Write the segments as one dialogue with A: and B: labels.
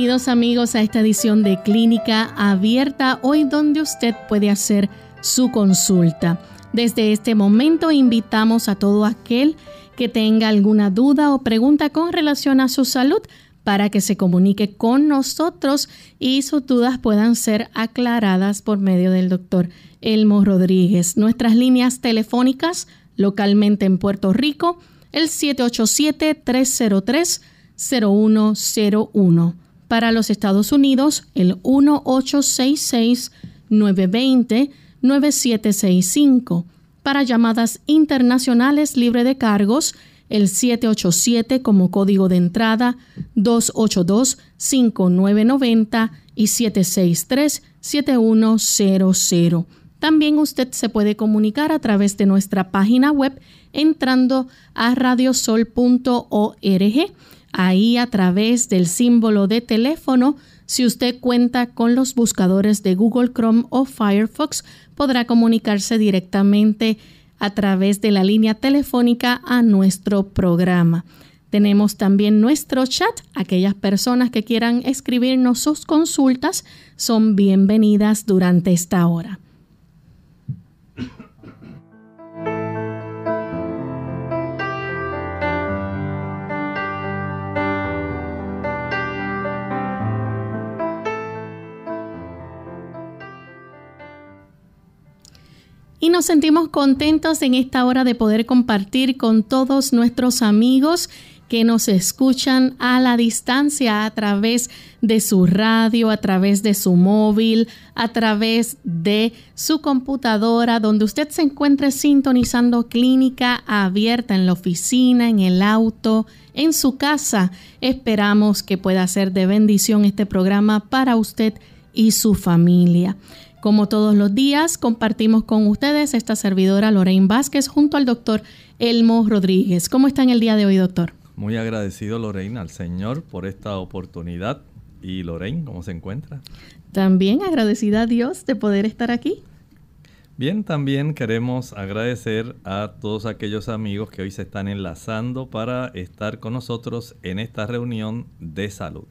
A: Bienvenidos amigos a esta edición de Clínica Abierta, hoy donde usted puede hacer su consulta. Desde este momento invitamos a todo aquel que tenga alguna duda o pregunta con relación a su salud para que se comunique con nosotros y sus dudas puedan ser aclaradas por medio del doctor Elmo Rodríguez. Nuestras líneas telefónicas localmente en Puerto Rico, el 787-303-0101 para los Estados Unidos, el 1866-920-9765. Para llamadas internacionales libre de cargos, el 787 como código de entrada, 282-5990 y 763-7100. También usted se puede comunicar a través de nuestra página web entrando a radiosol.org Ahí a través del símbolo de teléfono, si usted cuenta con los buscadores de Google Chrome o Firefox, podrá comunicarse directamente a través de la línea telefónica a nuestro programa. Tenemos también nuestro chat. Aquellas personas que quieran escribirnos sus consultas son bienvenidas durante esta hora. Y nos sentimos contentos en esta hora de poder compartir con todos nuestros amigos que nos escuchan a la distancia a través de su radio, a través de su móvil, a través de su computadora, donde usted se encuentre sintonizando clínica abierta en la oficina, en el auto, en su casa. Esperamos que pueda ser de bendición este programa para usted y su familia. Como todos los días, compartimos con ustedes esta servidora Lorraine Vázquez junto al doctor Elmo Rodríguez. ¿Cómo está en el día de hoy, doctor?
B: Muy agradecido, Lorraine, al Señor por esta oportunidad. ¿Y Lorraine, cómo se encuentra?
A: También agradecida a Dios de poder estar aquí.
B: Bien, también queremos agradecer a todos aquellos amigos que hoy se están enlazando para estar con nosotros en esta reunión de salud.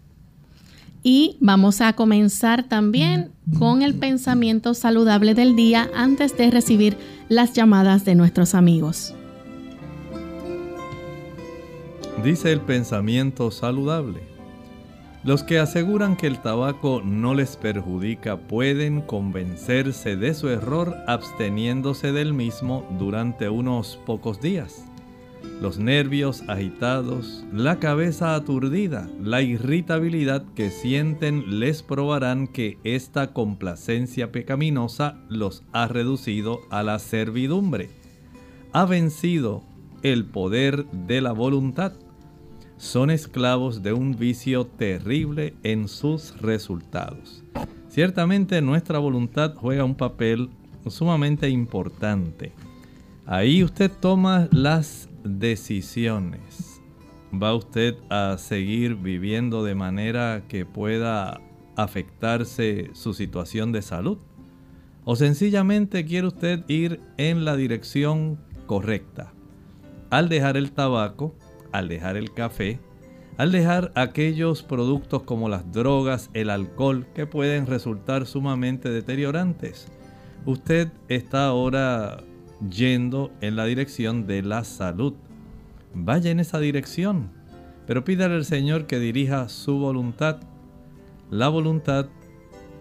A: Y vamos a comenzar también con el pensamiento saludable del día antes de recibir las llamadas de nuestros amigos.
B: Dice el pensamiento saludable. Los que aseguran que el tabaco no les perjudica pueden convencerse de su error absteniéndose del mismo durante unos pocos días. Los nervios agitados, la cabeza aturdida, la irritabilidad que sienten les probarán que esta complacencia pecaminosa los ha reducido a la servidumbre. Ha vencido el poder de la voluntad son esclavos de un vicio terrible en sus resultados. Ciertamente nuestra voluntad juega un papel sumamente importante. Ahí usted toma las decisiones. ¿Va usted a seguir viviendo de manera que pueda afectarse su situación de salud? ¿O sencillamente quiere usted ir en la dirección correcta? Al dejar el tabaco, al dejar el café, al dejar aquellos productos como las drogas, el alcohol, que pueden resultar sumamente deteriorantes. Usted está ahora yendo en la dirección de la salud. Vaya en esa dirección, pero pídale al Señor que dirija su voluntad. La voluntad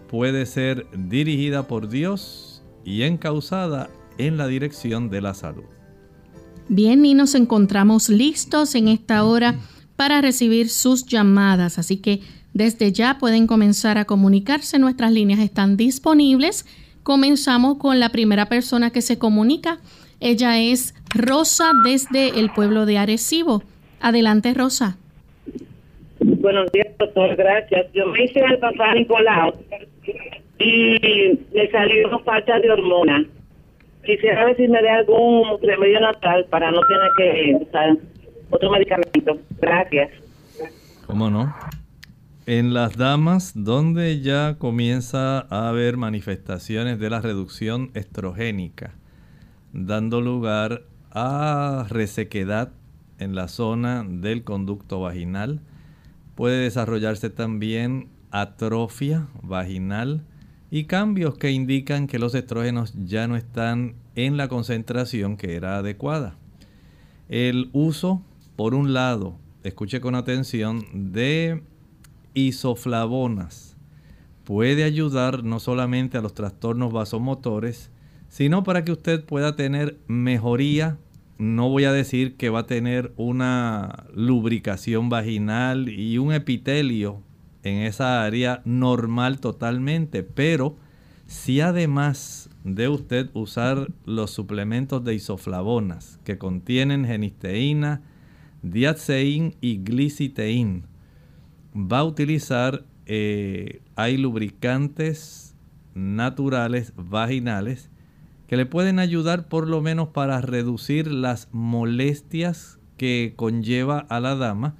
B: puede ser dirigida por Dios y encausada en la dirección de la salud.
A: Bien, y nos encontramos listos en esta hora para recibir sus llamadas, así que desde ya pueden comenzar a comunicarse, nuestras líneas están disponibles. Comenzamos con la primera persona que se comunica. Ella es Rosa desde el pueblo de Arecibo. Adelante, Rosa.
C: Buenos días, doctor. Gracias. Yo me hice el papá Nicolau y le salió falta de hormona quisiera ver si me da algún remedio natural para no tener que usar otro medicamento. Gracias.
B: ¿Cómo no? En las damas, donde ya comienza a haber manifestaciones de la reducción estrogénica, dando lugar a resequedad en la zona del conducto vaginal, puede desarrollarse también atrofia vaginal, y cambios que indican que los estrógenos ya no están en la concentración que era adecuada. El uso, por un lado, escuche con atención, de isoflavonas puede ayudar no solamente a los trastornos vasomotores, sino para que usted pueda tener mejoría. No voy a decir que va a tener una lubricación vaginal y un epitelio en esa área normal totalmente, pero si además de usted usar los suplementos de isoflavonas que contienen genisteína, diaceín y gliciteín, va a utilizar, eh, hay lubricantes naturales vaginales que le pueden ayudar por lo menos para reducir las molestias que conlleva a la dama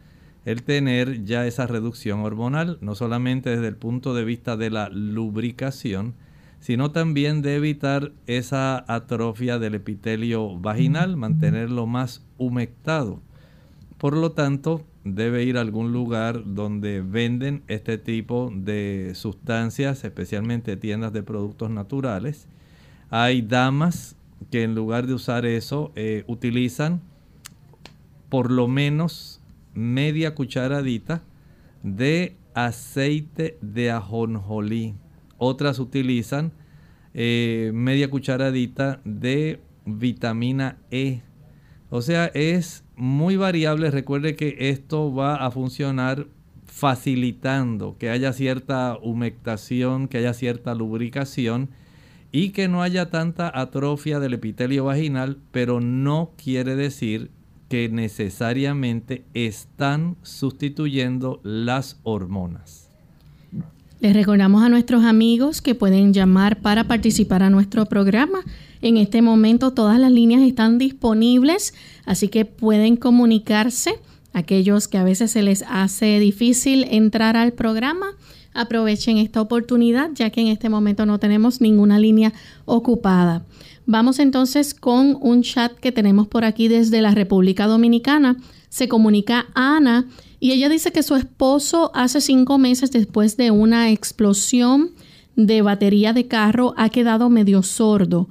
B: el tener ya esa reducción hormonal, no solamente desde el punto de vista de la lubricación, sino también de evitar esa atrofia del epitelio vaginal, mantenerlo más humectado. Por lo tanto, debe ir a algún lugar donde venden este tipo de sustancias, especialmente tiendas de productos naturales. Hay damas que en lugar de usar eso eh, utilizan por lo menos media cucharadita de aceite de ajonjolí. Otras utilizan eh, media cucharadita de vitamina E. O sea, es muy variable. Recuerde que esto va a funcionar facilitando que haya cierta humectación, que haya cierta lubricación y que no haya tanta atrofia del epitelio vaginal, pero no quiere decir que necesariamente están sustituyendo las hormonas.
A: Les recordamos a nuestros amigos que pueden llamar para participar a nuestro programa. En este momento todas las líneas están disponibles, así que pueden comunicarse. Aquellos que a veces se les hace difícil entrar al programa, aprovechen esta oportunidad ya que en este momento no tenemos ninguna línea ocupada. Vamos entonces con un chat que tenemos por aquí desde la República Dominicana. Se comunica Ana y ella dice que su esposo hace cinco meses después de una explosión de batería de carro ha quedado medio sordo.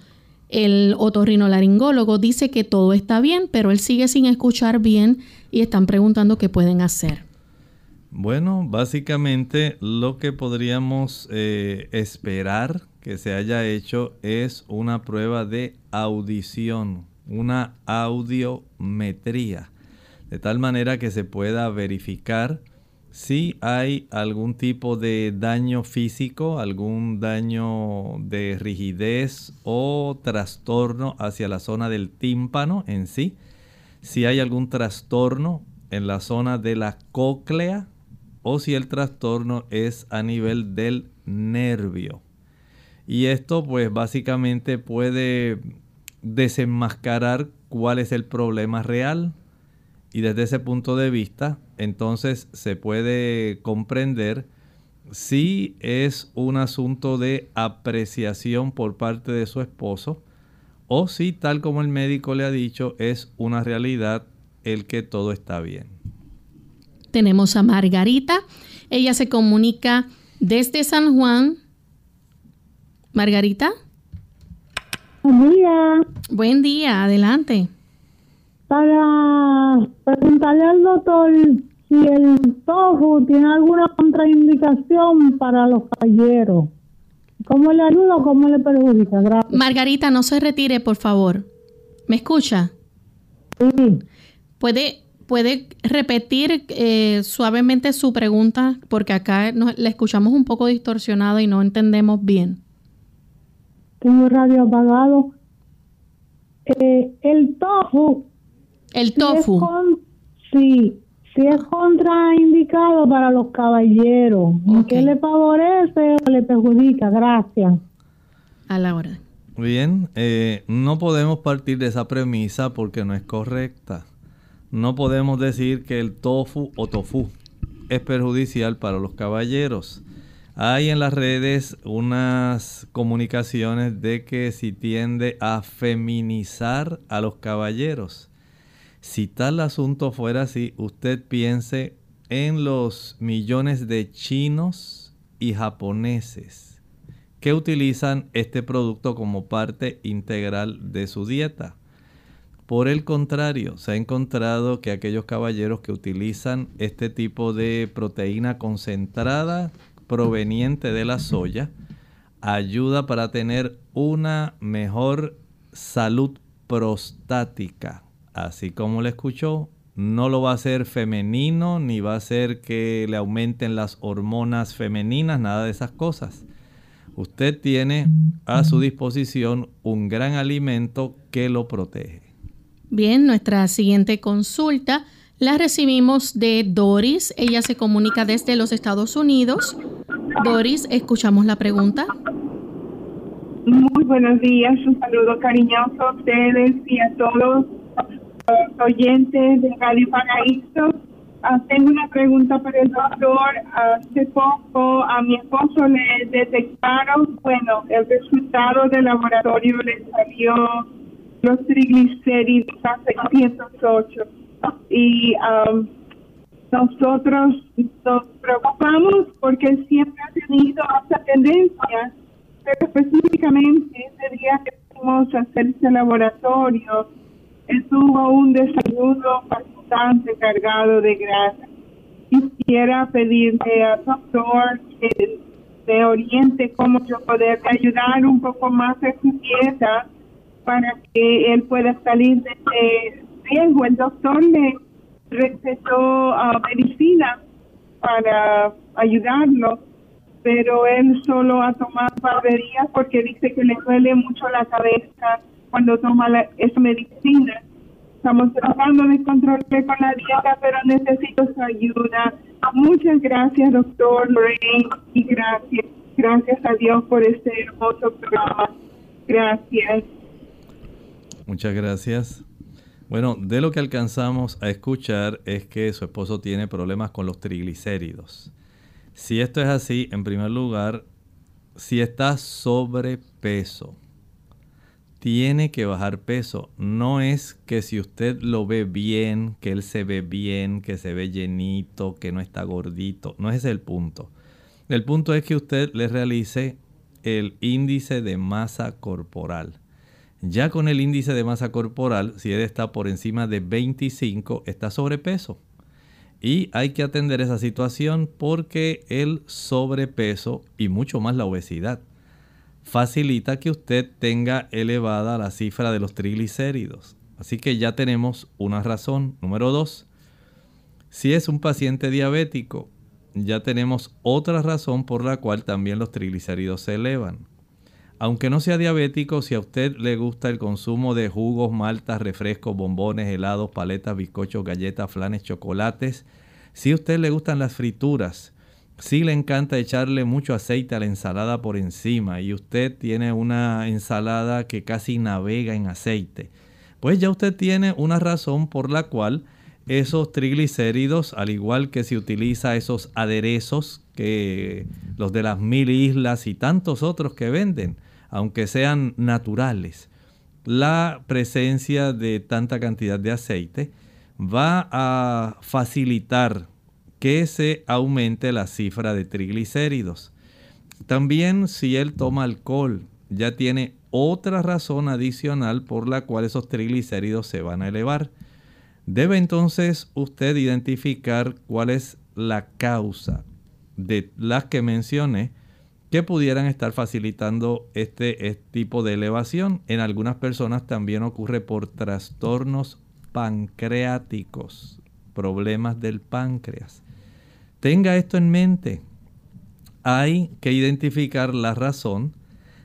A: El otorrinolaringólogo dice que todo está bien, pero él sigue sin escuchar bien y están preguntando qué pueden hacer.
B: Bueno, básicamente lo que podríamos eh, esperar que se haya hecho es una prueba de audición, una audiometría, de tal manera que se pueda verificar si hay algún tipo de daño físico, algún daño de rigidez o trastorno hacia la zona del tímpano en sí, si hay algún trastorno en la zona de la cóclea o si el trastorno es a nivel del nervio. Y esto pues básicamente puede desenmascarar cuál es el problema real. Y desde ese punto de vista, entonces se puede comprender si es un asunto de apreciación por parte de su esposo o si, tal como el médico le ha dicho, es una realidad el que todo está bien.
A: Tenemos a Margarita. Ella se comunica desde San Juan. Margarita.
D: Buen día.
A: Buen día, adelante.
D: Para preguntarle al doctor si el tofu tiene alguna contraindicación para los caballeros. ¿Cómo le ayuda o cómo le perjudica? Gracias.
A: Margarita, no se retire, por favor. ¿Me escucha?
D: Sí.
A: ¿Puede ¿Puede repetir eh, suavemente su pregunta? Porque acá la escuchamos un poco distorsionada y no entendemos bien.
D: Tengo radio apagado. Eh, el tofu.
A: El tofu.
D: sí, sí es contraindicado para los caballeros. ¿Qué le favorece o le perjudica? Gracias.
A: A la hora.
B: Bien, eh, no podemos partir de esa premisa porque no es correcta no podemos decir que el tofu o tofu es perjudicial para los caballeros. Hay en las redes unas comunicaciones de que si tiende a feminizar a los caballeros. Si tal asunto fuera así, usted piense en los millones de chinos y japoneses que utilizan este producto como parte integral de su dieta. Por el contrario, se ha encontrado que aquellos caballeros que utilizan este tipo de proteína concentrada proveniente de la soya ayuda para tener una mejor salud prostática. Así como le escuchó, no lo va a hacer femenino ni va a hacer que le aumenten las hormonas femeninas, nada de esas cosas. Usted tiene a su disposición un gran alimento que lo protege.
A: Bien, nuestra siguiente consulta la recibimos de Doris. Ella se comunica desde los Estados Unidos. Doris, escuchamos la pregunta.
E: Muy buenos días, un saludo cariñoso a ustedes y a todos oyentes de Radio Paraíso. Ah, tengo una pregunta para el doctor. Hace poco a mi esposo le detectaron, bueno, el resultado del laboratorio le salió los triglicéridos a 608. Y um, nosotros nos preocupamos porque siempre ha tenido esa tendencia, pero específicamente ese día que fuimos a hacer ese laboratorio, él tuvo un desayuno bastante cargado de grasa. Quisiera pedirle al doctor que me oriente cómo yo poder ayudar un poco más a su dieta para que él pueda salir de ese riesgo. El doctor le recetó uh, medicina para ayudarlo, pero él solo ha tomado barbería porque dice que le duele mucho la cabeza cuando toma esa medicina. Estamos tratando de controlar con la dieta, pero necesito su ayuda. Muchas gracias, doctor Lorraine, y gracias, gracias a Dios por este hermoso programa. Gracias.
B: Muchas gracias. Bueno, de lo que alcanzamos a escuchar es que su esposo tiene problemas con los triglicéridos. Si esto es así, en primer lugar, si está sobrepeso, tiene que bajar peso. No es que si usted lo ve bien, que él se ve bien, que se ve llenito, que no está gordito. No es ese el punto. El punto es que usted le realice el índice de masa corporal. Ya con el índice de masa corporal, si él está por encima de 25, está sobrepeso. Y hay que atender esa situación porque el sobrepeso y mucho más la obesidad facilita que usted tenga elevada la cifra de los triglicéridos. Así que ya tenemos una razón. Número dos, si es un paciente diabético, ya tenemos otra razón por la cual también los triglicéridos se elevan. Aunque no sea diabético, si a usted le gusta el consumo de jugos, maltas, refrescos, bombones, helados, paletas, bizcochos, galletas, flanes, chocolates, si a usted le gustan las frituras, si le encanta echarle mucho aceite a la ensalada por encima y usted tiene una ensalada que casi navega en aceite, pues ya usted tiene una razón por la cual esos triglicéridos, al igual que se utiliza esos aderezos que los de las mil islas y tantos otros que venden, aunque sean naturales, la presencia de tanta cantidad de aceite va a facilitar que se aumente la cifra de triglicéridos. También si él toma alcohol, ya tiene otra razón adicional por la cual esos triglicéridos se van a elevar. Debe entonces usted identificar cuál es la causa de las que mencioné que pudieran estar facilitando este, este, tipo de elevación. En algunas personas también ocurre por trastornos pancreáticos, problemas del páncreas. Tenga esto en mente. Hay que identificar la razón.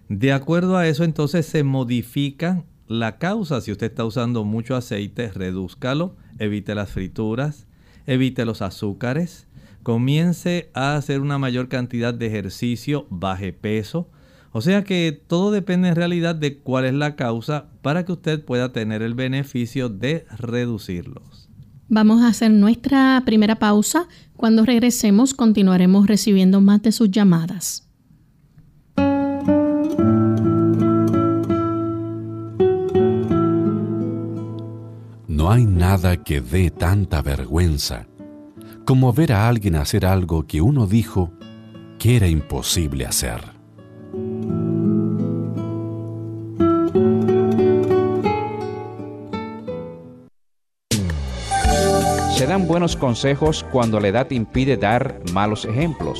B: De acuerdo a eso, entonces se modifica la causa, si usted está usando mucho aceite, redúzcalo, evite las frituras, evite los azúcares, comience a hacer una mayor cantidad de ejercicio, baje peso. O sea que todo depende en realidad de cuál es la causa para que usted pueda tener el beneficio de reducirlos.
A: Vamos a hacer nuestra primera pausa. Cuando regresemos continuaremos recibiendo más de sus llamadas.
F: No hay nada que dé tanta vergüenza como ver a alguien hacer algo que uno dijo que era imposible hacer.
G: Se dan buenos consejos cuando la edad impide dar malos ejemplos.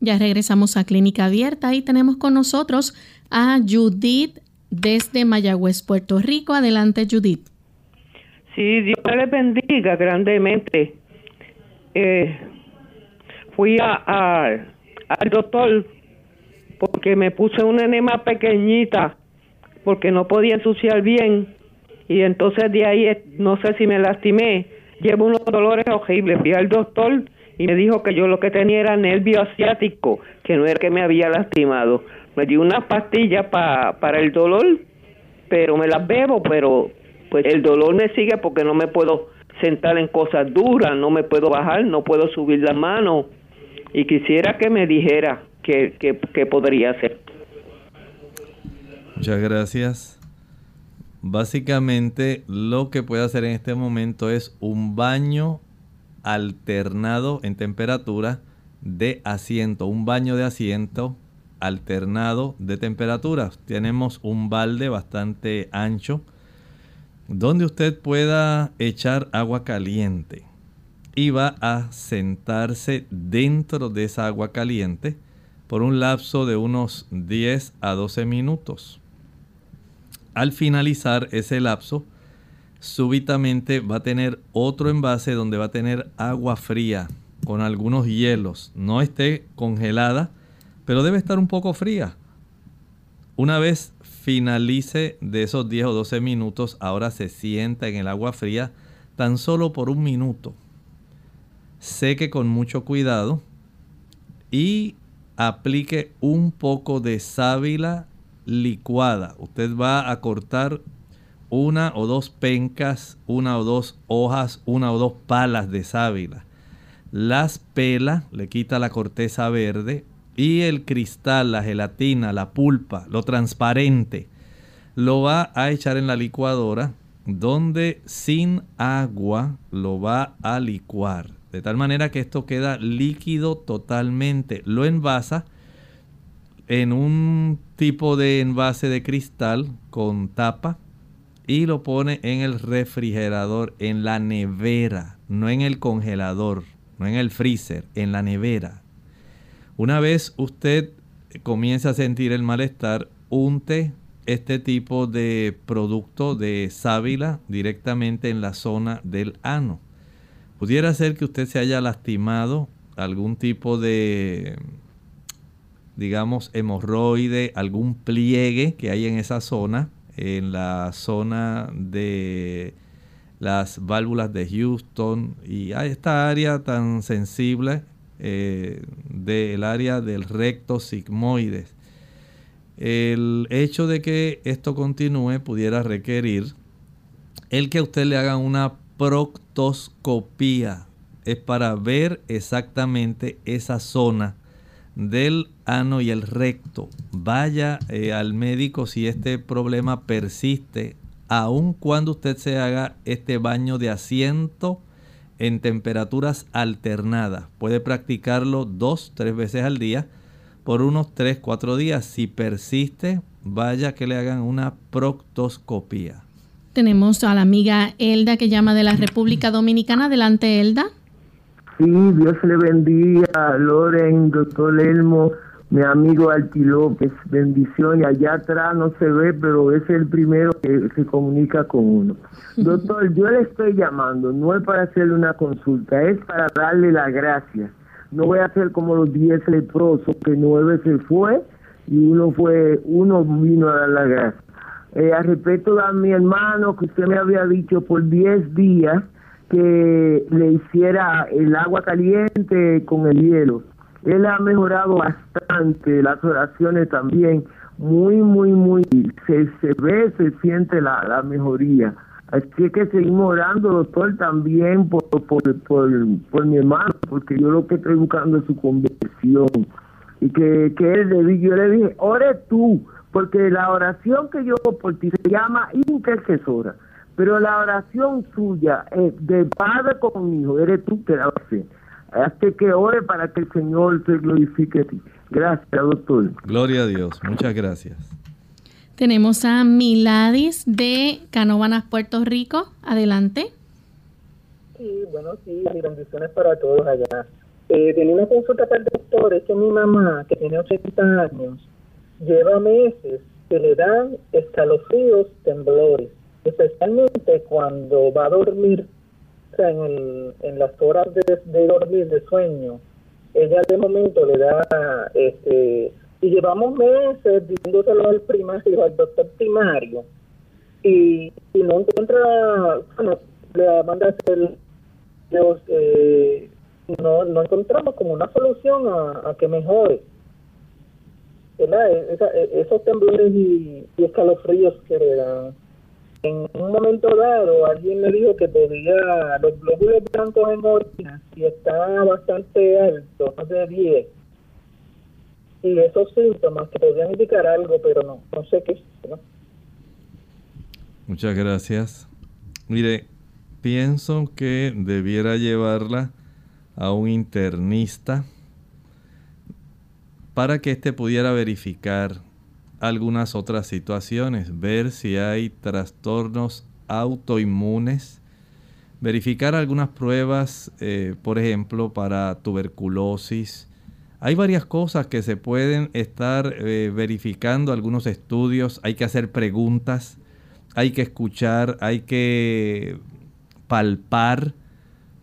A: Ya regresamos a Clínica Abierta y tenemos con nosotros a Judith desde Mayagüez, Puerto Rico. Adelante, Judith.
H: Sí, Dios le bendiga grandemente. Eh, fui a, al doctor porque me puse una enema pequeñita porque no podía ensuciar bien y entonces de ahí no sé si me lastimé llevo unos dolores horribles fui al doctor y me dijo que yo lo que tenía era nervio asiático, que no era que me había lastimado. Me dio una pastilla para el dolor, pero me las bebo, pero pues el dolor me sigue porque no me puedo sentar en cosas duras, no me puedo bajar, no puedo subir la mano. Y quisiera que me dijera qué, qué podría hacer.
B: Muchas gracias. Básicamente lo que puede hacer en este momento es un baño alternado en temperatura de asiento, un baño de asiento alternado de temperaturas. Tenemos un balde bastante ancho donde usted pueda echar agua caliente y va a sentarse dentro de esa agua caliente por un lapso de unos 10 a 12 minutos. Al finalizar ese lapso, súbitamente va a tener otro envase donde va a tener agua fría con algunos hielos. No esté congelada, pero debe estar un poco fría. Una vez finalice de esos 10 o 12 minutos, ahora se sienta en el agua fría tan solo por un minuto. Seque con mucho cuidado y aplique un poco de sábila licuada. Usted va a cortar una o dos pencas, una o dos hojas, una o dos palas de sábila. Las pela, le quita la corteza verde y el cristal, la gelatina, la pulpa, lo transparente, lo va a echar en la licuadora donde sin agua lo va a licuar. De tal manera que esto queda líquido totalmente. Lo envasa en un tipo de envase de cristal con tapa y lo pone en el refrigerador, en la nevera, no en el congelador, no en el freezer, en la nevera. Una vez usted comienza a sentir el malestar, unte este tipo de producto de sábila directamente en la zona del ano. Pudiera ser que usted se haya lastimado algún tipo de digamos, hemorroide, algún pliegue que hay en esa zona, en la zona de las válvulas de Houston y a esta área tan sensible eh, del área del recto sigmoides. El hecho de que esto continúe pudiera requerir el que a usted le haga una proctoscopía. Es para ver exactamente esa zona del ano y el recto. Vaya eh, al médico si este problema persiste, aun cuando usted se haga este baño de asiento en temperaturas alternadas. Puede practicarlo dos, tres veces al día por unos tres, cuatro días. Si persiste, vaya que le hagan una proctoscopía.
A: Tenemos a la amiga Elda que llama de la República Dominicana. Adelante, Elda.
I: Sí, Dios le bendiga, Loren, doctor Elmo, mi amigo Alti López, bendiciones. Allá atrás no se ve, pero es el primero que se comunica con uno. Doctor, yo le estoy llamando, no es para hacerle una consulta, es para darle las gracias. No voy a hacer como los diez leprosos, que nueve se fue y uno fue, uno vino a dar las gracias. Eh, a respeto a mi hermano que usted me había dicho por diez días, que le hiciera el agua caliente con el hielo. Él ha mejorado bastante, las oraciones también, muy, muy, muy, se, se ve, se siente la, la mejoría. Así que seguimos orando, doctor, también por, por, por, por, mi hermano, porque yo lo que estoy buscando es su conversión. Y que, que él, yo le dije, ore tú, porque la oración que yo por ti se llama intercesora. Pero la oración suya es de padre con hijo, eres tú que la hace. Hazte que ore para que el Señor se glorifique a ti. Gracias, doctor.
B: Gloria a Dios. Muchas gracias.
A: Tenemos a Miladis de Canóvanas, Puerto Rico. Adelante.
J: Sí, bueno, sí, bendiciones para todos allá. Eh, tenía una consulta para el doctor, es que mi mamá, que tiene 80 años, lleva meses que le dan escalofríos, temblores especialmente cuando va a dormir, o sea, en, en las horas de, dormir, de sueño, ella de momento le da, este, y llevamos meses diciéndoselo al primario, al doctor primario, y, y no encuentra, bueno, le manda a hacer, eh, no, no encontramos como una solución a, que mejore. ¿verdad? E, esos temblores y, y escalofríos que le dan en un momento dado alguien me dijo que podía, los glóbulos blancos en orina, si está bastante alto, más de 10, y esos síntomas que podrían indicar algo, pero no, no sé qué ¿no?
B: Muchas gracias. Mire, pienso que debiera llevarla a un internista. para que éste pudiera verificar algunas otras situaciones, ver si hay trastornos autoinmunes, verificar algunas pruebas, eh, por ejemplo, para tuberculosis. Hay varias cosas que se pueden estar eh, verificando, algunos estudios, hay que hacer preguntas, hay que escuchar, hay que palpar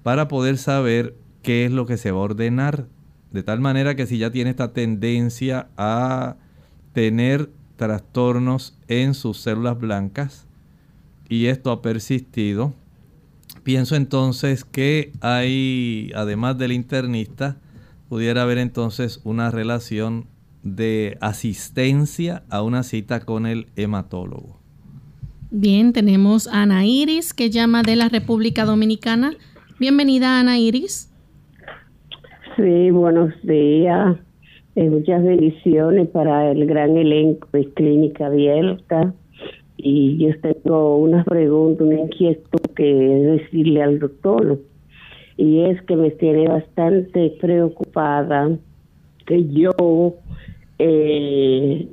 B: para poder saber qué es lo que se va a ordenar. De tal manera que si ya tiene esta tendencia a tener trastornos en sus células blancas y esto ha persistido, pienso entonces que hay, además del internista, pudiera haber entonces una relación de asistencia a una cita con el hematólogo.
A: Bien, tenemos a Ana Iris que llama de la República Dominicana. Bienvenida Ana Iris.
K: Sí, buenos días. Eh, muchas bendiciones para el gran elenco de Clínica Abierta. Y yo tengo una pregunta, una inquietud que decirle al doctor. Y es que me tiene bastante preocupada que yo, eh,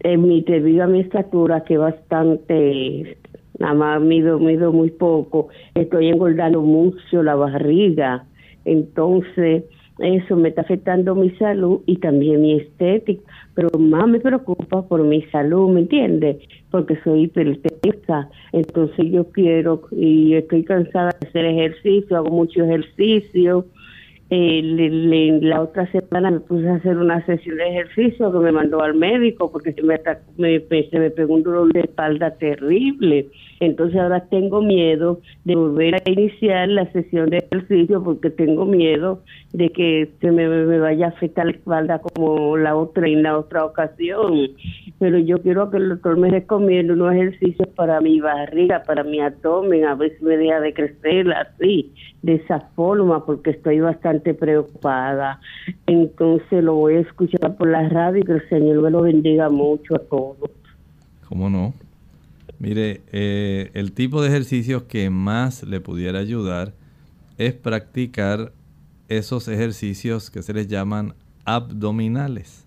K: en mi, debido a mi estatura, que bastante, nada más mido, mido muy poco, estoy engordando mucho la barriga. Entonces, eso me está afectando mi salud y también mi estética, pero más me preocupa por mi salud, ¿me entiendes? Porque soy hipertensa, entonces yo quiero y estoy cansada de hacer ejercicio, hago mucho ejercicio. Eh, la otra semana me puse a hacer una sesión de ejercicio que me mandó al médico porque se me, me, se me pegó un dolor de espalda terrible entonces ahora tengo miedo de volver a iniciar la sesión de ejercicio porque tengo miedo de que se me, vaya a afectar la espalda como la otra en la otra ocasión. Pero yo quiero que el doctor me recomiende unos ejercicios para mi barriga, para mi abdomen, a ver si me deja de crecer así, de esa forma, porque estoy bastante preocupada. Entonces lo voy a escuchar por la radio y que el Señor me lo bendiga mucho a todos.
B: ¿Cómo no? Mire, eh, el tipo de ejercicios que más le pudiera ayudar es practicar esos ejercicios que se les llaman abdominales.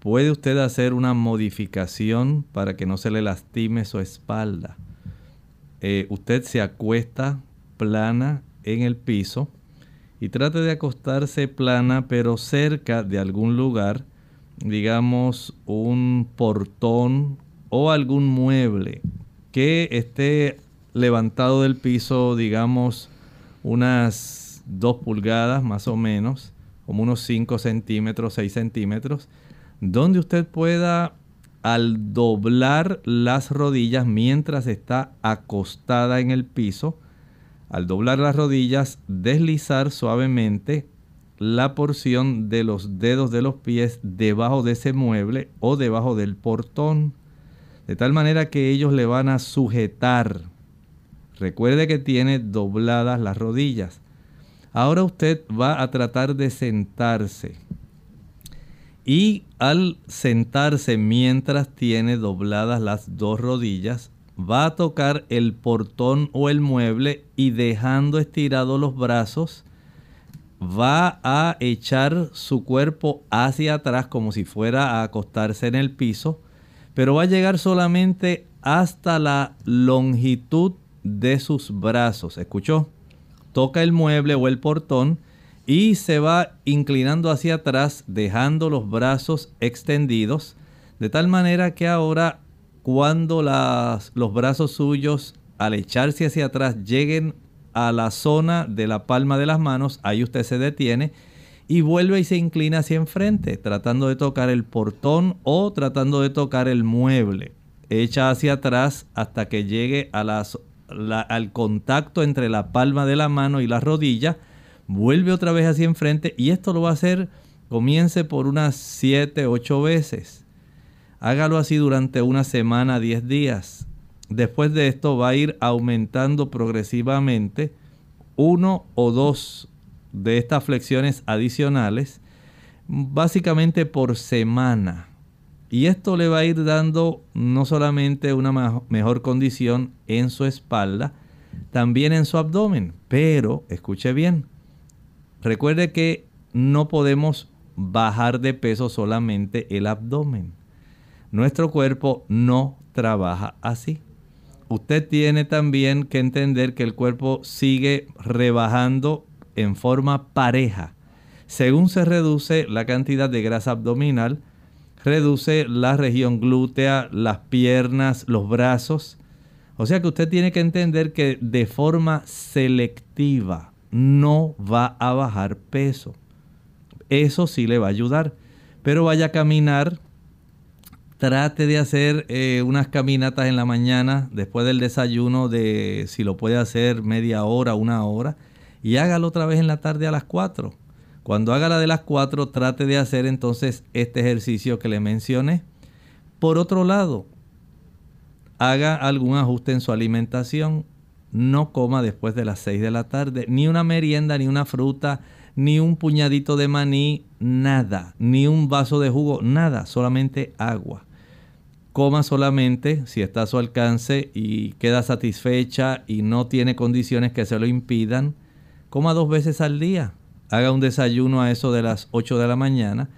B: Puede usted hacer una modificación para que no se le lastime su espalda. Eh, usted se acuesta plana en el piso y trate de acostarse plana pero cerca de algún lugar, digamos un portón o algún mueble que esté levantado del piso, digamos, unas 2 pulgadas más o menos, como unos 5 centímetros, 6 centímetros, donde usted pueda al doblar las rodillas mientras está acostada en el piso, al doblar las rodillas, deslizar suavemente la porción de los dedos de los pies debajo de ese mueble o debajo del portón de tal manera que ellos le van a sujetar. Recuerde que tiene dobladas las rodillas. Ahora usted va a tratar de sentarse. Y al sentarse mientras tiene dobladas las dos rodillas, va a tocar el portón o el mueble y dejando estirados los brazos, va a echar su cuerpo hacia atrás como si fuera a acostarse en el piso pero va a llegar solamente hasta la longitud de sus brazos. ¿Escuchó? Toca el mueble o el portón y se va inclinando hacia atrás, dejando los brazos extendidos, de tal manera que ahora cuando los brazos suyos al echarse hacia atrás lleguen a la zona de la palma de las manos, ahí usted se detiene y vuelve y se inclina hacia enfrente, tratando de tocar el portón o tratando de tocar el mueble. Echa hacia atrás hasta que llegue al contacto entre la palma de la mano y la rodilla. Vuelve otra vez hacia enfrente y esto lo va a hacer, comience por unas 7, 8 veces. Hágalo así durante una semana, 10 días. Después de esto va a ir aumentando progresivamente uno o dos de estas flexiones adicionales básicamente por semana. Y esto le va a ir dando no solamente una mejor condición en su espalda, también en su abdomen. Pero, escuche bien, recuerde que no podemos bajar de peso solamente el abdomen. Nuestro cuerpo no trabaja así. Usted tiene también que entender que el cuerpo sigue rebajando en forma pareja. Según se reduce la cantidad de grasa abdominal, reduce la región glútea, las piernas, los brazos. O sea que usted tiene que entender que de forma selectiva no va a bajar peso. Eso sí le va a ayudar. Pero vaya a caminar. Trate de hacer eh, unas caminatas en la mañana después del desayuno de si lo puede hacer media hora, una hora. Y hágalo otra vez en la tarde a las 4. Cuando haga la de las 4, trate de hacer entonces este ejercicio que le mencioné. Por otro lado, haga algún ajuste en su alimentación. No coma después de las 6 de la tarde, ni una merienda, ni una fruta, ni un puñadito de maní, nada, ni un vaso de jugo, nada, solamente agua. Coma solamente si está a su alcance y queda satisfecha y no tiene condiciones que se lo impidan. Coma dos veces al día, haga un desayuno a eso de las 8 de la mañana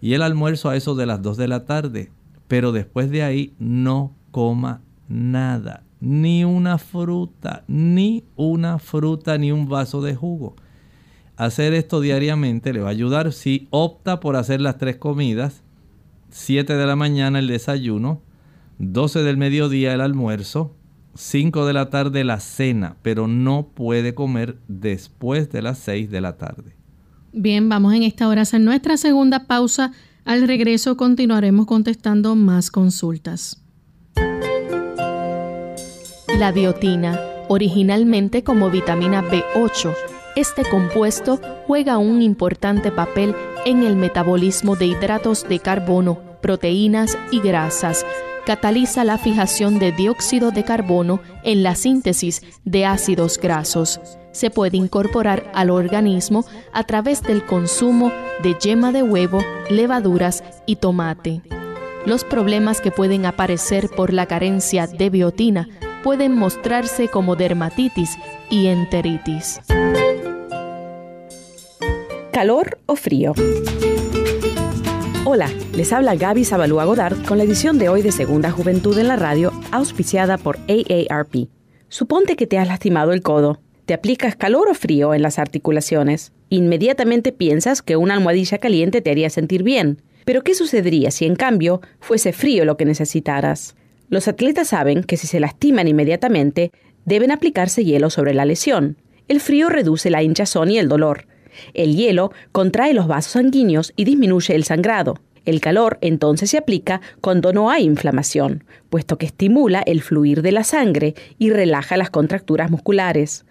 B: y el almuerzo a eso de las 2 de la tarde. Pero después de ahí no coma nada, ni una fruta, ni una fruta, ni un vaso de jugo. Hacer esto diariamente le va a ayudar si opta por hacer las tres comidas. 7 de la mañana el desayuno, 12 del mediodía el almuerzo, 5 de la tarde la cena, pero no puede comer después de las 6 de la tarde.
A: Bien, vamos en esta hora a hacer nuestra segunda pausa. Al regreso continuaremos contestando más consultas.
L: La biotina, originalmente como vitamina B8, este compuesto juega un importante papel en el metabolismo de hidratos de carbono, proteínas y grasas cataliza la fijación de dióxido de carbono en la síntesis de ácidos grasos. Se puede incorporar al organismo a través del consumo de yema de huevo, levaduras y tomate. Los problemas que pueden aparecer por la carencia de biotina pueden mostrarse como dermatitis y enteritis.
M: ¿Calor o frío? Hola, les habla Gaby Zabalúa Godard con la edición de hoy de Segunda Juventud en la Radio, auspiciada por AARP. Suponte que te has lastimado el codo. Te aplicas calor o frío en las articulaciones. Inmediatamente piensas que una almohadilla caliente te haría sentir bien. Pero ¿qué sucedería si en cambio fuese frío lo que necesitaras? Los atletas saben que si se lastiman inmediatamente, deben aplicarse hielo sobre la lesión. El frío reduce la hinchazón y el dolor. El hielo contrae los vasos sanguíneos y disminuye el sangrado. El calor entonces se aplica cuando no hay inflamación, puesto que estimula el fluir de la sangre y relaja las contracturas musculares.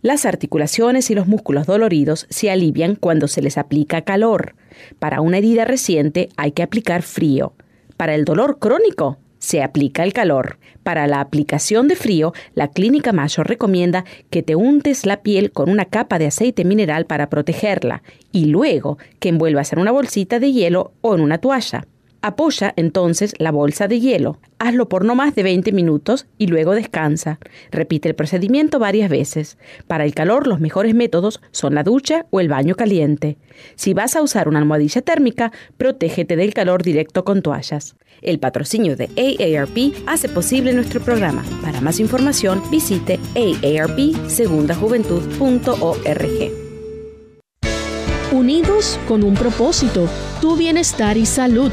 M: Las articulaciones y los músculos doloridos se alivian cuando se les aplica calor. Para una herida reciente hay que aplicar frío. Para el dolor crónico se aplica el calor. Para la aplicación de frío, la Clínica Mayo recomienda que te untes la piel con una capa de aceite mineral para protegerla y luego que envuelvas en una bolsita de hielo o en una toalla. Apoya entonces la bolsa de hielo. Hazlo por no más de 20 minutos y luego descansa. Repite el procedimiento varias veces. Para el calor los mejores métodos son la ducha o el baño caliente. Si vas a usar una almohadilla térmica, protégete del calor directo con toallas. El patrocinio de AARP hace posible nuestro programa. Para más información visite aarpsegundajuventud.org.
L: Unidos con un propósito, tu bienestar y salud.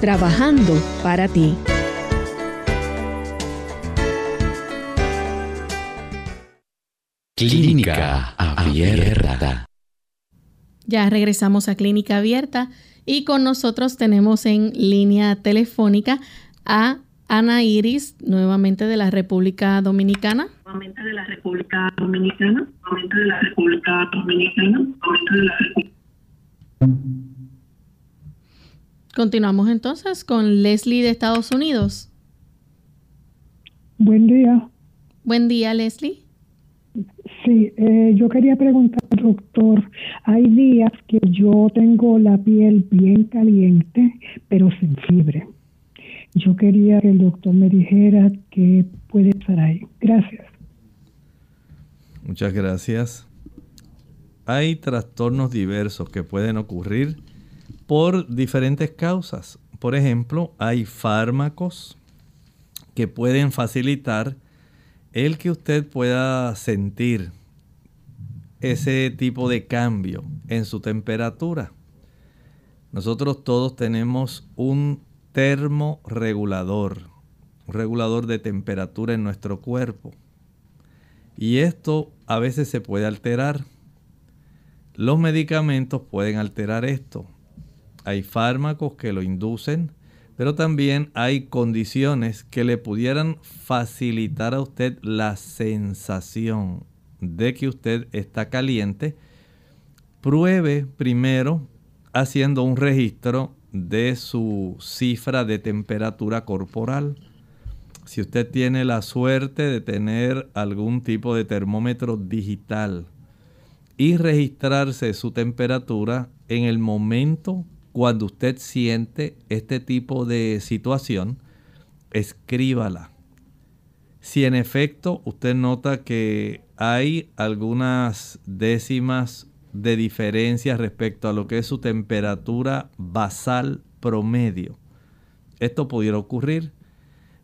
L: trabajando para ti.
N: Clínica Abierta.
A: Ya regresamos a Clínica Abierta y con nosotros tenemos en línea telefónica a Ana Iris, nuevamente de la República Dominicana.
O: Nuevamente de la República Dominicana. Nuevamente de la República Dominicana. Nuevamente de la República
A: Continuamos entonces con Leslie de Estados Unidos.
P: Buen día.
A: Buen día, Leslie.
P: Sí, eh, yo quería preguntar, doctor, hay días que yo tengo la piel bien caliente, pero sin fiebre. Yo quería que el doctor me dijera qué puede estar ahí. Gracias.
B: Muchas gracias. Hay trastornos diversos que pueden ocurrir por diferentes causas. Por ejemplo, hay fármacos que pueden facilitar el que usted pueda sentir ese tipo de cambio en su temperatura. Nosotros todos tenemos un termorregulador, un regulador de temperatura en nuestro cuerpo. Y esto a veces se puede alterar. Los medicamentos pueden alterar esto. Hay fármacos que lo inducen, pero también hay condiciones que le pudieran facilitar a usted la sensación de que usted está caliente. Pruebe primero haciendo un registro de su cifra de temperatura corporal. Si usted tiene la suerte de tener algún tipo de termómetro digital y registrarse su temperatura en el momento cuando usted siente este tipo de situación, escríbala. Si en efecto usted nota que hay algunas décimas de diferencia respecto a lo que es su temperatura basal promedio, esto pudiera ocurrir.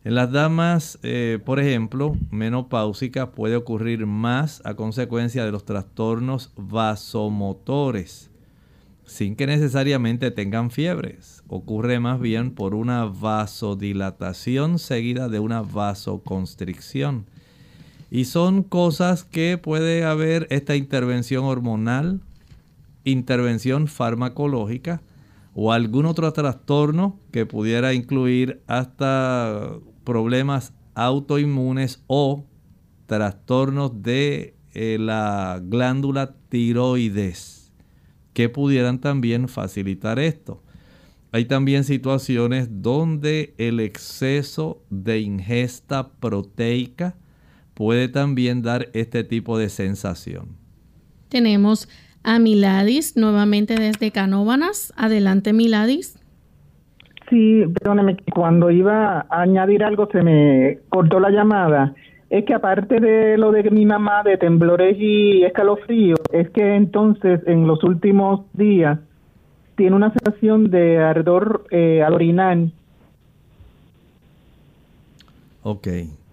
B: En las damas, eh, por ejemplo, menopáusicas puede ocurrir más a consecuencia de los trastornos vasomotores sin que necesariamente tengan fiebres. Ocurre más bien por una vasodilatación seguida de una vasoconstricción. Y son cosas que puede haber esta intervención hormonal, intervención farmacológica o algún otro trastorno que pudiera incluir hasta problemas autoinmunes o trastornos de eh, la glándula tiroides que pudieran también facilitar esto. Hay también situaciones donde el exceso de ingesta proteica puede también dar este tipo de sensación.
A: Tenemos a Miladis nuevamente desde Canóbanas. Adelante, Miladis.
J: Sí, perdóneme, cuando iba a añadir algo se me cortó la llamada es que aparte de lo de mi mamá de temblores y escalofríos, es que entonces en los últimos días tiene una sensación de ardor eh, al orinar.
B: Ok,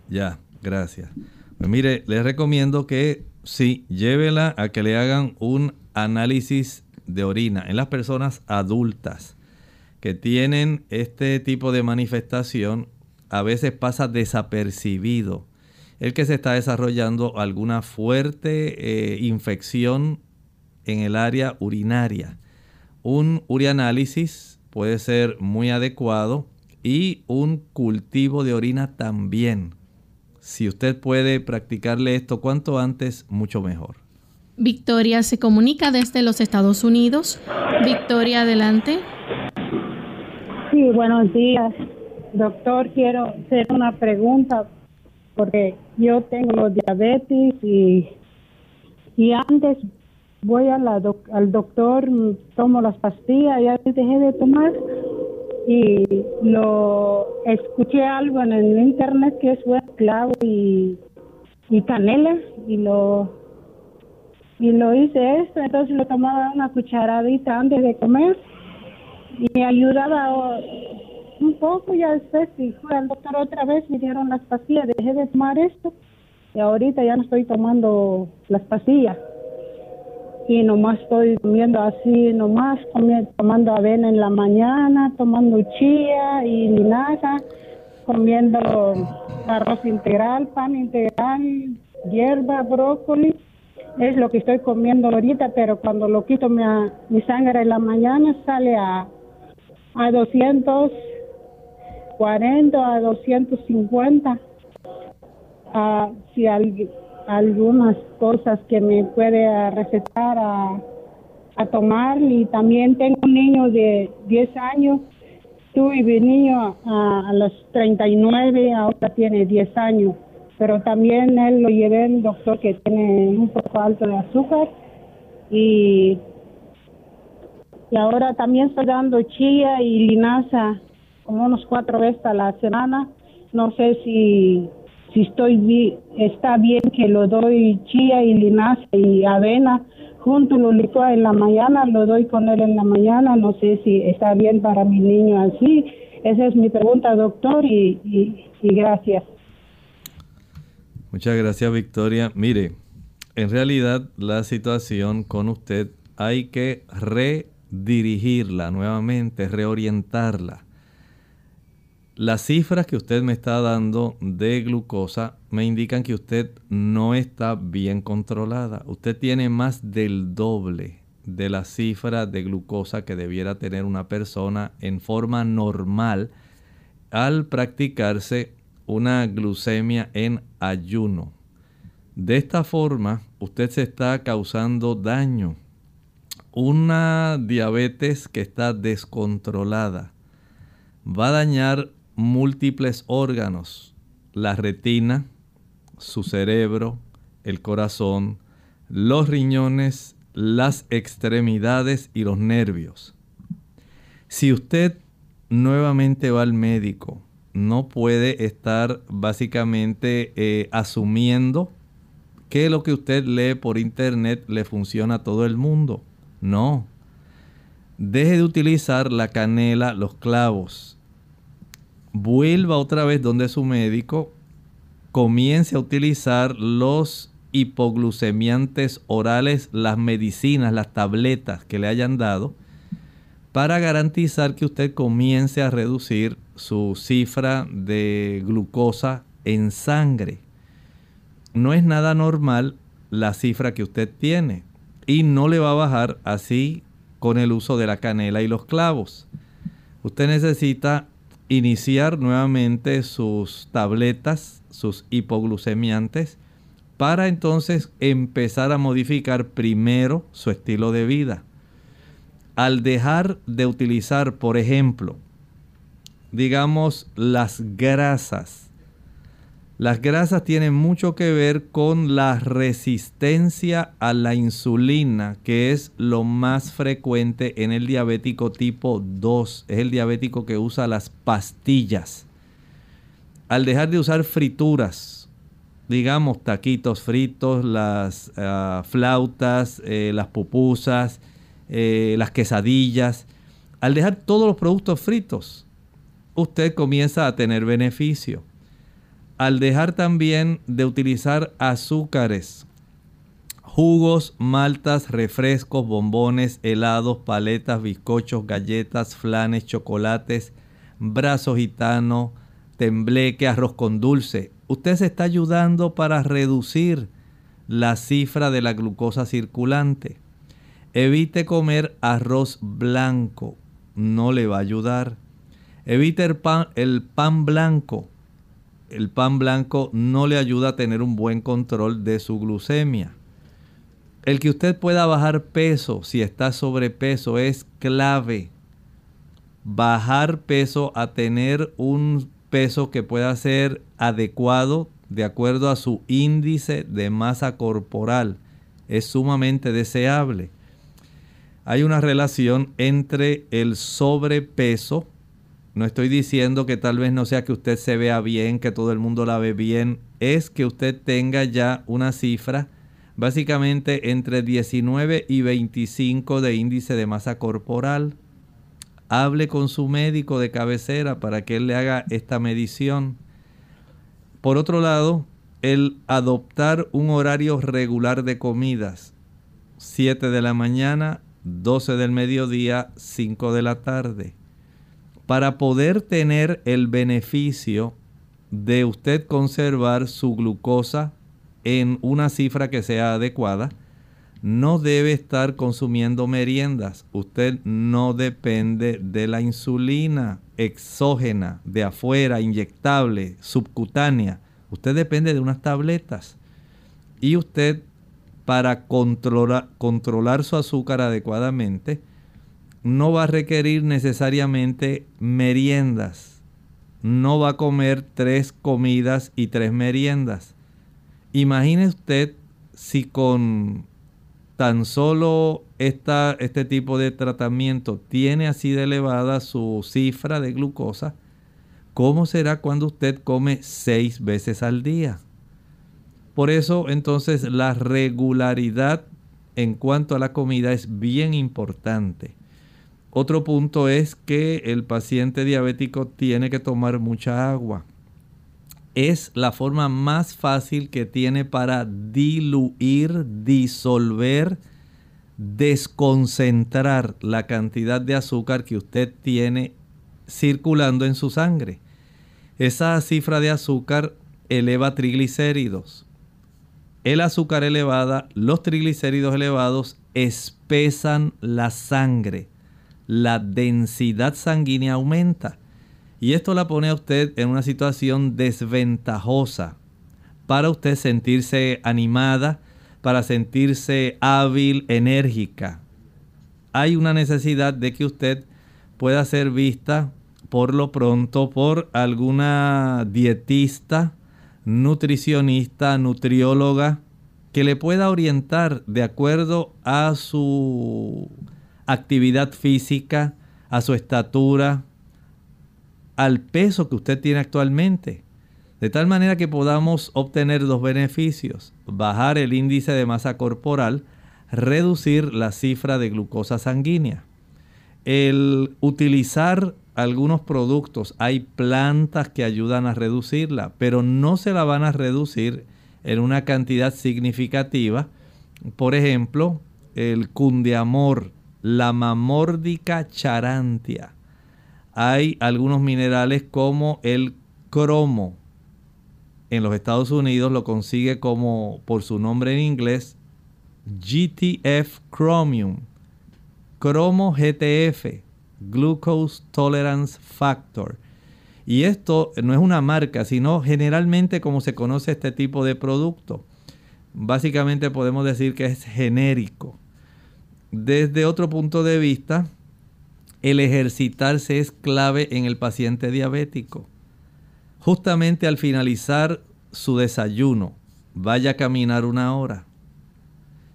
B: ya, gracias. Pues mire, les recomiendo que sí, llévela a que le hagan un análisis de orina en las personas adultas que tienen este tipo de manifestación. A veces pasa desapercibido el que se está desarrollando alguna fuerte eh, infección en el área urinaria. Un urianálisis puede ser muy adecuado y un cultivo de orina también. Si usted puede practicarle esto cuanto antes, mucho mejor.
A: Victoria se comunica desde los Estados Unidos. Victoria, adelante.
D: Sí, buenos días. Doctor, quiero hacer una pregunta porque yo tengo diabetes y, y antes voy al doctor, tomo las pastillas, ya dejé de tomar y lo escuché algo en el internet que es clavo y, y canela y lo y lo hice esto, entonces lo tomaba una cucharadita antes de comer y me ayudaba un poco, ya después si fui al doctor otra vez, me dieron las pastillas, dejé de tomar esto y ahorita ya no estoy tomando las pastillas. Y nomás estoy comiendo así, nomás comiendo, tomando avena en la mañana, tomando chía y linaza, comiendo arroz integral, pan integral, hierba, brócoli. Es lo que estoy comiendo ahorita, pero cuando lo quito mi, mi sangre en la mañana sale a, a 200 40 a 250. Uh, si hay algunas cosas que me puede recetar a, tomar. Y también tengo un niño de 10 años. Tuve mi niño a, a los 39, ahora tiene 10 años, pero también él lo llevé al doctor que tiene un poco alto de azúcar. Y, y ahora también estoy dando chía y linaza como unos cuatro veces a la semana. No sé si, si estoy está bien que lo doy chía y linaza y avena junto, lo licúa en la mañana, lo doy con él en la mañana. No sé si está bien para mi niño así. Esa es mi pregunta, doctor, y, y gracias.
B: Muchas gracias, Victoria. Mire, en realidad la situación con usted hay que redirigirla nuevamente, reorientarla. Las cifras que usted me está dando de glucosa me indican que usted no está bien controlada. Usted tiene más del doble de la cifra de glucosa que debiera tener una persona en forma normal al practicarse una glucemia en ayuno. De esta forma, usted se está causando daño. Una diabetes que está descontrolada va a dañar múltiples órganos, la retina, su cerebro, el corazón, los riñones, las extremidades y los nervios. Si usted nuevamente va al médico, no puede estar básicamente eh, asumiendo que lo que usted lee por internet le funciona a todo el mundo. No. Deje de utilizar la canela, los clavos. Vuelva otra vez donde su médico. Comience a utilizar los hipoglucemiantes orales, las medicinas, las tabletas que le hayan dado, para garantizar que usted comience a reducir su cifra de glucosa en sangre no es nada normal la cifra que usted tiene y no le va a bajar así con el uso de la canela y los clavos. Usted necesita iniciar nuevamente sus tabletas, sus hipoglucemiantes, para entonces empezar a modificar primero su estilo de vida. Al dejar de utilizar, por ejemplo, digamos las grasas, las grasas tienen mucho que ver con la resistencia a la insulina, que es lo más frecuente en el diabético tipo 2. Es el diabético que usa las pastillas. Al dejar de usar frituras, digamos taquitos fritos, las ah, flautas, eh, las pupusas, eh, las quesadillas, al dejar todos los productos fritos, usted comienza a tener beneficio al dejar también de utilizar azúcares, jugos, maltas, refrescos, bombones, helados, paletas, bizcochos, galletas, flanes, chocolates, brazo gitano, tembleque, arroz con dulce. Usted se está ayudando para reducir la cifra de la glucosa circulante. Evite comer arroz blanco, no le va a ayudar. Evite el pan blanco, el pan blanco no le ayuda a tener un buen control de su glucemia. El que usted pueda bajar peso si está sobrepeso es clave. Bajar peso a tener un peso que pueda ser adecuado de acuerdo a su índice de masa corporal es sumamente deseable. Hay una relación entre el sobrepeso no estoy diciendo que tal vez no sea que usted se vea bien, que todo el mundo la ve bien. Es que usted tenga ya una cifra básicamente entre 19 y 25 de índice de masa corporal. Hable con su médico de cabecera para que él le haga esta medición. Por otro lado, el adoptar un horario regular de comidas. 7 de la mañana, 12 del mediodía, 5 de la tarde para poder tener el beneficio de usted conservar su glucosa en una cifra que sea adecuada, no debe estar consumiendo meriendas. Usted no depende de la insulina exógena, de afuera, inyectable, subcutánea. Usted depende de unas tabletas. Y usted, para controlar, controlar su azúcar adecuadamente, no va a requerir necesariamente meriendas. No va a comer tres comidas y tres meriendas. Imagine usted si con tan solo esta, este tipo de tratamiento tiene así de elevada su cifra de glucosa, ¿cómo será cuando usted come seis veces al día? Por eso entonces la regularidad en cuanto a la comida es bien importante. Otro punto es que el paciente diabético tiene que tomar mucha agua. Es la forma más fácil que tiene para diluir, disolver, desconcentrar la cantidad de azúcar que usted tiene circulando en su sangre. Esa cifra de azúcar eleva triglicéridos el azúcar elevada, los triglicéridos elevados espesan la sangre. La densidad sanguínea aumenta. Y esto la pone a usted en una situación desventajosa para usted sentirse animada, para sentirse hábil, enérgica. Hay una necesidad de que usted pueda ser vista por lo pronto por alguna dietista, nutricionista, nutrióloga, que le pueda orientar de acuerdo a su actividad física, a su estatura, al peso que usted tiene actualmente. De tal manera que podamos obtener dos beneficios. Bajar el índice de masa corporal, reducir la cifra de glucosa sanguínea. El utilizar algunos productos, hay plantas que ayudan a reducirla, pero no se la van a reducir en una cantidad significativa. Por ejemplo, el cundeamor, la mamórdica charantia. Hay algunos minerales como el cromo. En los Estados Unidos lo consigue como por su nombre en inglés GTF Chromium. Cromo GTF Glucose Tolerance Factor. Y esto no es una marca, sino generalmente como se conoce este tipo de producto. Básicamente podemos decir que es genérico. Desde otro punto de vista, el ejercitarse es clave en el paciente diabético. Justamente al finalizar su desayuno, vaya a caminar una hora.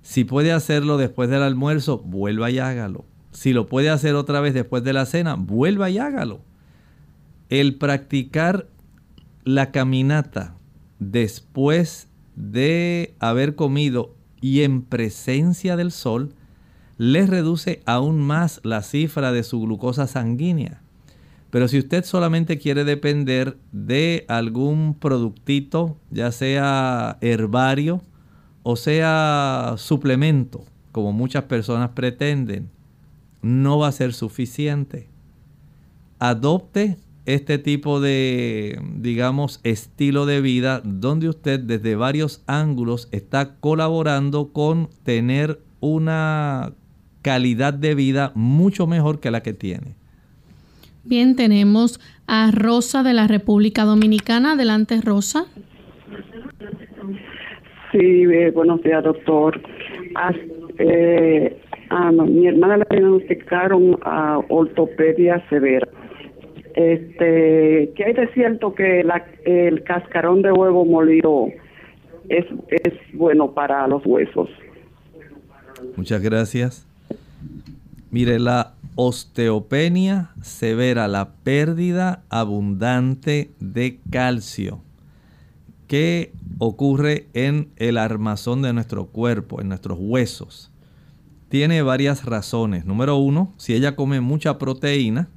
B: Si puede hacerlo después del almuerzo, vuelva y hágalo. Si lo puede hacer otra vez después de la cena, vuelva y hágalo. El practicar la caminata después de haber comido y en presencia del sol le reduce aún más la cifra de su glucosa sanguínea. Pero si usted solamente quiere depender de algún productito, ya sea herbario o sea suplemento, como muchas personas pretenden, no va a ser suficiente. Adopte este tipo de, digamos, estilo de vida donde usted desde varios ángulos está colaborando con tener una calidad de vida mucho mejor que la que tiene.
A: Bien, tenemos a Rosa de la República Dominicana. Adelante, Rosa.
Q: Sí, eh, buenos días, doctor. Eh, a mi hermana le diagnosticaron a ortopedia severa. Este, ¿qué hay de cierto que el cascarón de huevo molido es, es bueno para los huesos?
B: Muchas gracias. Mire, la osteopenia severa, la pérdida abundante de calcio que ocurre en el armazón de nuestro cuerpo, en nuestros huesos tiene varias razones. Número uno, si ella come mucha proteína,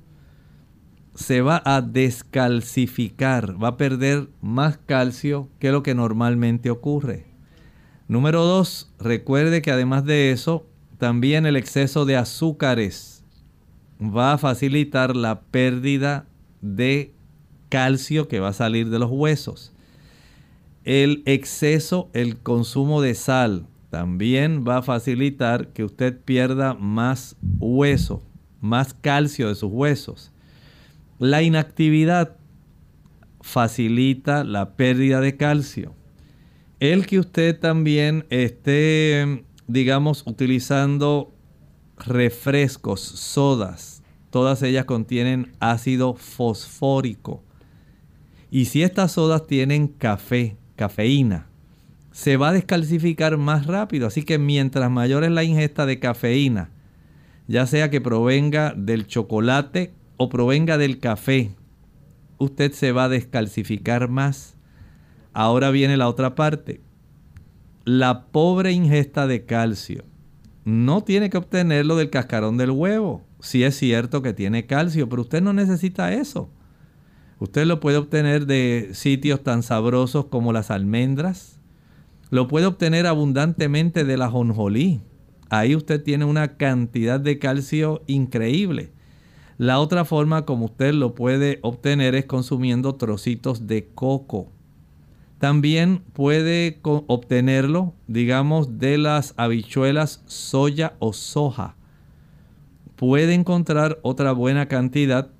B: se va a descalcificar, va a perder más calcio que lo que normalmente ocurre. Número dos, recuerde que además de eso, también el exceso de azúcares va a facilitar la pérdida de calcio que va a salir de los huesos. El exceso, el consumo de sal, también va a facilitar que usted pierda más hueso, más calcio de sus huesos. La inactividad facilita la pérdida de calcio. El que usted también esté, digamos, utilizando refrescos, sodas, todas ellas contienen ácido fosfórico. Y si estas sodas tienen café, cafeína, se va a descalcificar más rápido. Así que mientras mayor es la ingesta de cafeína, ya sea que provenga del chocolate o provenga del café, usted se va a descalcificar más. Ahora viene la otra parte. La pobre ingesta de calcio no tiene que obtenerlo del cascarón del huevo. Sí es cierto que tiene calcio, pero usted no necesita eso. Usted lo puede obtener de sitios tan sabrosos como las almendras. Lo puede obtener abundantemente de la jonjolí. Ahí usted tiene una cantidad de calcio increíble. La otra forma como usted lo puede obtener es consumiendo trocitos de coco. También puede obtenerlo, digamos, de las habichuelas soya o soja. Puede encontrar otra buena cantidad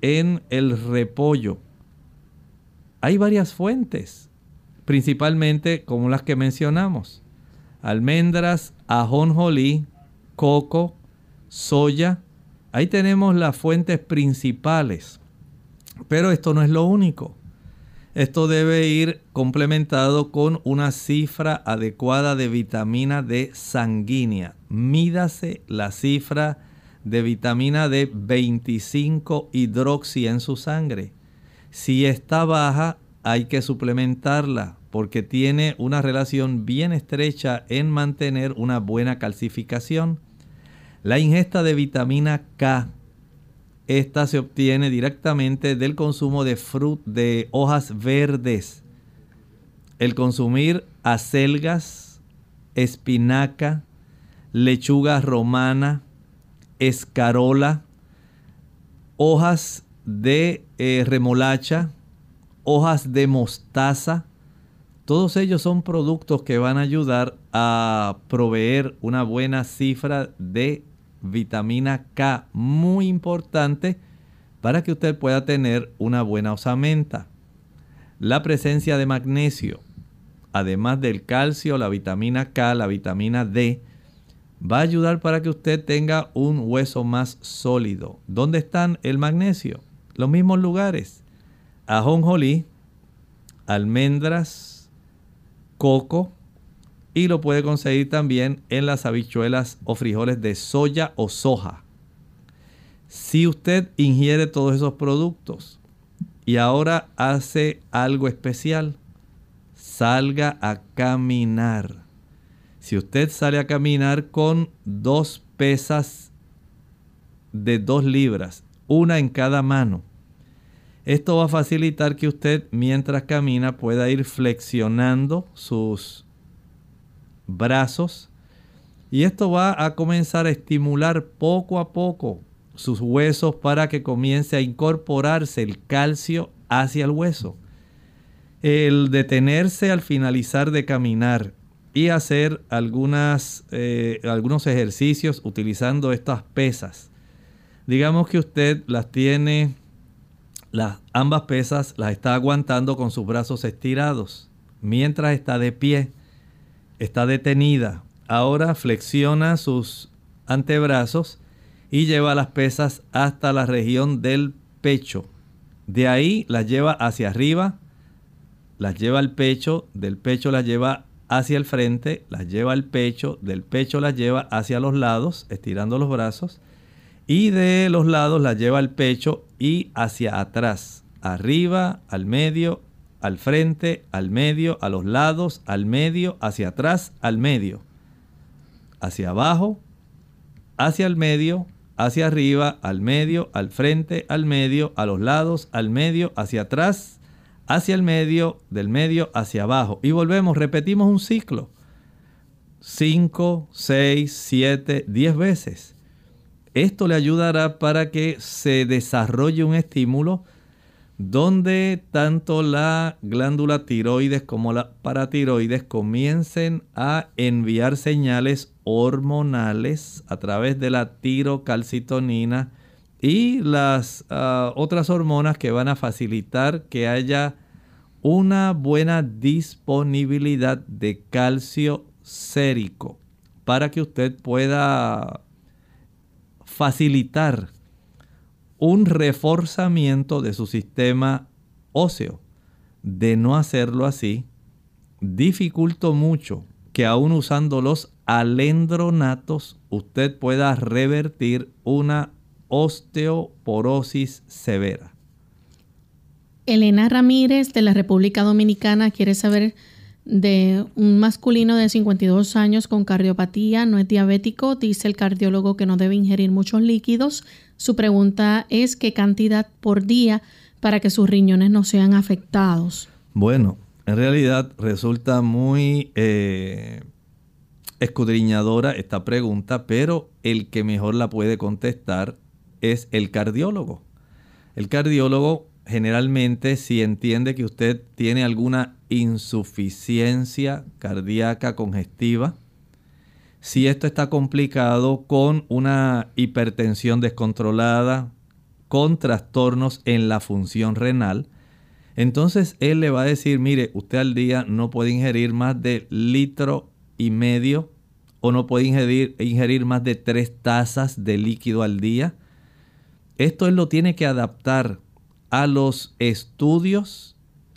B: en el repollo. Hay varias fuentes, principalmente como las que mencionamos. Almendras, ajonjolí, coco, soya. Ahí tenemos las fuentes principales. Pero esto no es lo único. Esto debe ir complementado con una cifra adecuada de vitamina D sanguínea. Mídase la cifra de vitamina D 25 hidroxi en su sangre. Si está baja, hay que suplementarla porque tiene una relación bien estrecha en mantener una buena calcificación. La ingesta de vitamina K esta se obtiene directamente del consumo de, de hojas verdes. El consumir acelgas, espinaca, lechuga romana, escarola, hojas de eh, remolacha, hojas de mostaza. Todos ellos son productos que van a ayudar a proveer una buena cifra de vitamina K, muy importante para que usted pueda tener una buena osamenta. La presencia de magnesio, además del calcio, la vitamina K, la vitamina D, va a ayudar para que usted tenga un hueso más sólido. ¿Dónde están el magnesio? Los mismos lugares. Ajonjolí, almendras, coco, y lo puede conseguir también en las habichuelas o frijoles de soya o soja. Si usted ingiere todos esos productos y ahora hace algo especial, salga a caminar. Si usted sale a caminar con dos pesas de dos libras, una en cada mano, esto va a facilitar que usted mientras camina pueda ir flexionando sus brazos. Y esto va a comenzar a estimular poco a poco sus huesos para que comience a incorporarse el calcio hacia el hueso. El detenerse al finalizar de caminar y hacer algunas, eh, algunos ejercicios utilizando estas pesas. Digamos que usted las tiene, las, ambas pesas las está aguantando con sus brazos estirados mientras está de pie está detenida. Ahora flexiona sus antebrazos y lleva las pesas hasta la región del pecho. De ahí las lleva hacia arriba, las lleva al pecho, del pecho las lleva hacia el frente, las lleva al pecho, del pecho las lleva hacia los lados, estirando los brazos, y de los lados las lleva al pecho y hacia atrás, arriba, al medio, al frente, al medio, a los lados, al medio, hacia atrás, al medio, hacia abajo, hacia el medio, hacia arriba, al medio, al frente, al medio, a los lados, al medio, hacia atrás, hacia el medio, del medio hacia abajo. Y volvemos, repetimos un ciclo. 5, 6, 7, 10 veces. Esto le ayudará para que se desarrolle un estímulo donde tanto la glándula tiroides como la paratiroides comiencen a enviar señales hormonales a través de la tirocalcitonina y las ah, otras hormonas que van a facilitar que haya una buena disponibilidad de calcio sérico para que usted pueda facilitar un reforzamiento de su sistema óseo. De no hacerlo así, dificulto mucho que aún usando los alendronatos usted pueda revertir una osteoporosis severa.
A: Elena Ramírez de la República Dominicana quiere saber de un masculino de 52 años con cardiopatía, no es diabético, dice el cardiólogo que no debe ingerir muchos líquidos. Su pregunta es qué cantidad por día para que sus riñones no sean afectados.
B: Bueno, en realidad resulta muy eh, escudriñadora esta pregunta, pero el que mejor la puede contestar es el cardiólogo. El cardiólogo generalmente si entiende que usted tiene alguna insuficiencia cardíaca congestiva, si esto está complicado con una hipertensión descontrolada, con trastornos en la función renal, entonces él le va a decir, mire, usted al día no puede ingerir más de litro y medio o no puede ingerir, más de tres tazas de líquido al día. Esto él lo tiene que adaptar a los estudios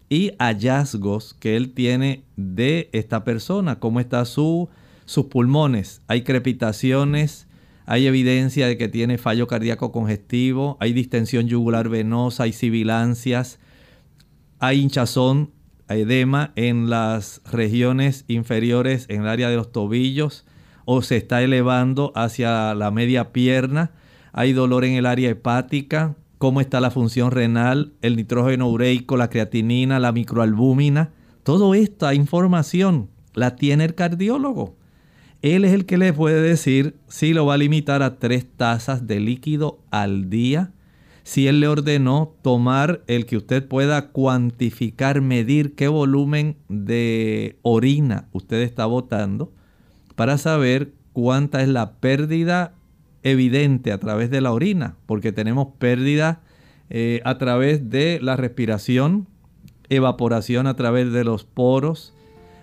B: y hallazgos que él tiene de esta persona, cómo están su, sus pulmones. Hay crepitaciones, hay evidencia de que tiene fallo cardíaco congestivo, hay distensión yugular venosa, hay sibilancias, hay hinchazón, edema en las regiones inferiores, en el área de los tobillos, o se está elevando hacia la media pierna, hay dolor en el área hepática, cómo está la función renal, el nitrógeno ureico, la creatinina, la microalbúmina. Toda esta información la tiene el cardiólogo. Él es el que le puede decir si lo va a limitar a tres tazas de líquido al día. Si él le ordenó tomar el que usted pueda cuantificar, medir qué volumen de orina usted está botando para saber cuánta es la pérdida evidente a través de la orina, porque tenemos pérdida eh, a través de la respiración, evaporación a través de los poros.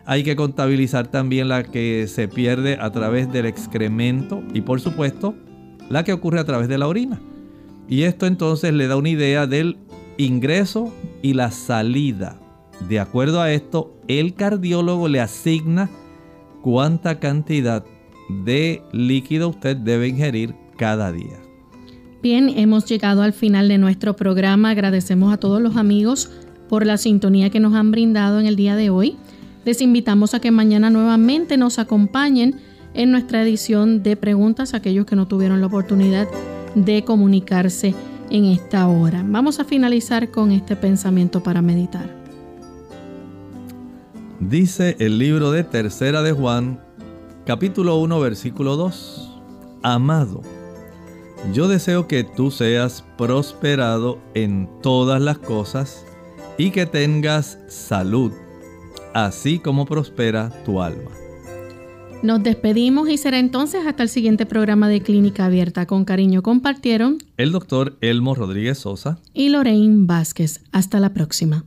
B: Hay que contabilizar también la que se pierde a través del excremento y por supuesto la que ocurre a través de la orina. Y esto entonces le da una idea del ingreso y la salida. De acuerdo a esto, el cardiólogo le asigna cuánta cantidad de líquido usted debe ingerir cada día.
A: Bien, hemos llegado al final de nuestro programa. Agradecemos a todos los amigos por la sintonía que nos han brindado en el día de hoy. Les invitamos a que mañana nuevamente nos acompañen en nuestra edición de preguntas a aquellos que no tuvieron la oportunidad de comunicarse en esta hora. Vamos a finalizar con este pensamiento para meditar.
B: Dice el libro de Tercera de Juan, capítulo 1, versículo 2. Amado, yo deseo que tú seas prosperado en todas las cosas y que tengas salud, así como prospera tu alma.
A: Nos despedimos y será entonces hasta el siguiente programa de Clínica Abierta. Con cariño compartieron
B: el doctor Elmo Rodríguez Sosa
A: y Lorraine Vázquez. Hasta la próxima.